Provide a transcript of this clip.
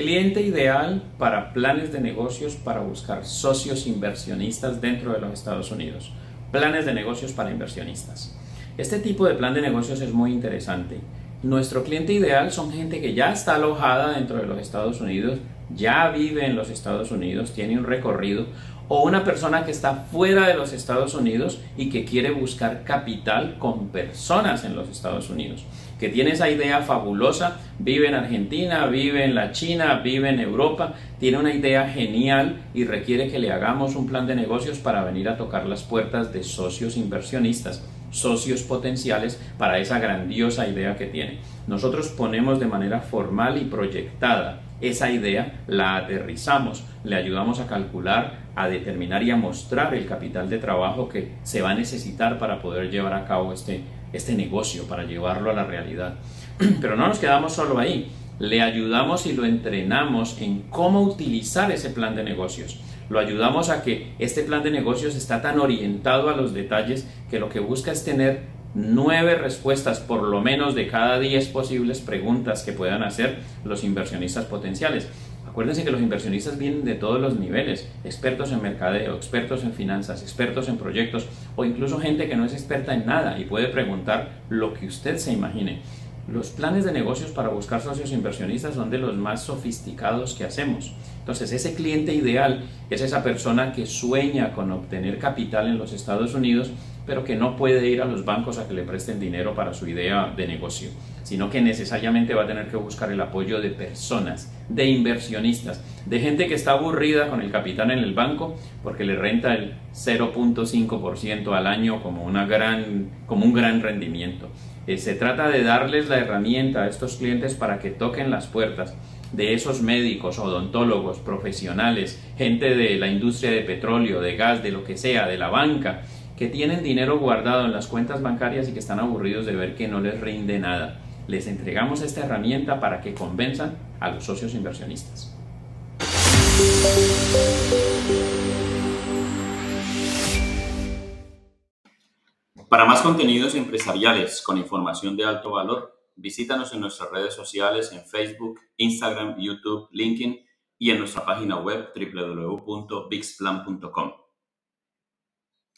Cliente ideal para planes de negocios para buscar socios inversionistas dentro de los Estados Unidos. Planes de negocios para inversionistas. Este tipo de plan de negocios es muy interesante. Nuestro cliente ideal son gente que ya está alojada dentro de los Estados Unidos, ya vive en los Estados Unidos, tiene un recorrido, o una persona que está fuera de los Estados Unidos y que quiere buscar capital con personas en los Estados Unidos, que tiene esa idea fabulosa, vive en Argentina, vive en la China, vive en Europa, tiene una idea genial y requiere que le hagamos un plan de negocios para venir a tocar las puertas de socios inversionistas socios potenciales para esa grandiosa idea que tiene. Nosotros ponemos de manera formal y proyectada esa idea, la aterrizamos, le ayudamos a calcular, a determinar y a mostrar el capital de trabajo que se va a necesitar para poder llevar a cabo este, este negocio, para llevarlo a la realidad. Pero no nos quedamos solo ahí, le ayudamos y lo entrenamos en cómo utilizar ese plan de negocios. Lo ayudamos a que este plan de negocios está tan orientado a los detalles que lo que busca es tener nueve respuestas por lo menos de cada diez posibles preguntas que puedan hacer los inversionistas potenciales. Acuérdense que los inversionistas vienen de todos los niveles, expertos en mercadeo, expertos en finanzas, expertos en proyectos o incluso gente que no es experta en nada y puede preguntar lo que usted se imagine. Los planes de negocios para buscar socios inversionistas son de los más sofisticados que hacemos. Entonces, ese cliente ideal es esa persona que sueña con obtener capital en los Estados Unidos, pero que no puede ir a los bancos a que le presten dinero para su idea de negocio, sino que necesariamente va a tener que buscar el apoyo de personas, de inversionistas, de gente que está aburrida con el capital en el banco porque le renta el 0.5% al año como, una gran, como un gran rendimiento. Eh, se trata de darles la herramienta a estos clientes para que toquen las puertas de esos médicos, odontólogos, profesionales, gente de la industria de petróleo, de gas, de lo que sea, de la banca, que tienen dinero guardado en las cuentas bancarias y que están aburridos de ver que no les rinde nada. Les entregamos esta herramienta para que convenzan a los socios inversionistas. Para más contenidos empresariales con información de alto valor, visítanos en nuestras redes sociales en Facebook, Instagram, YouTube, LinkedIn y en nuestra página web www.bixplan.com.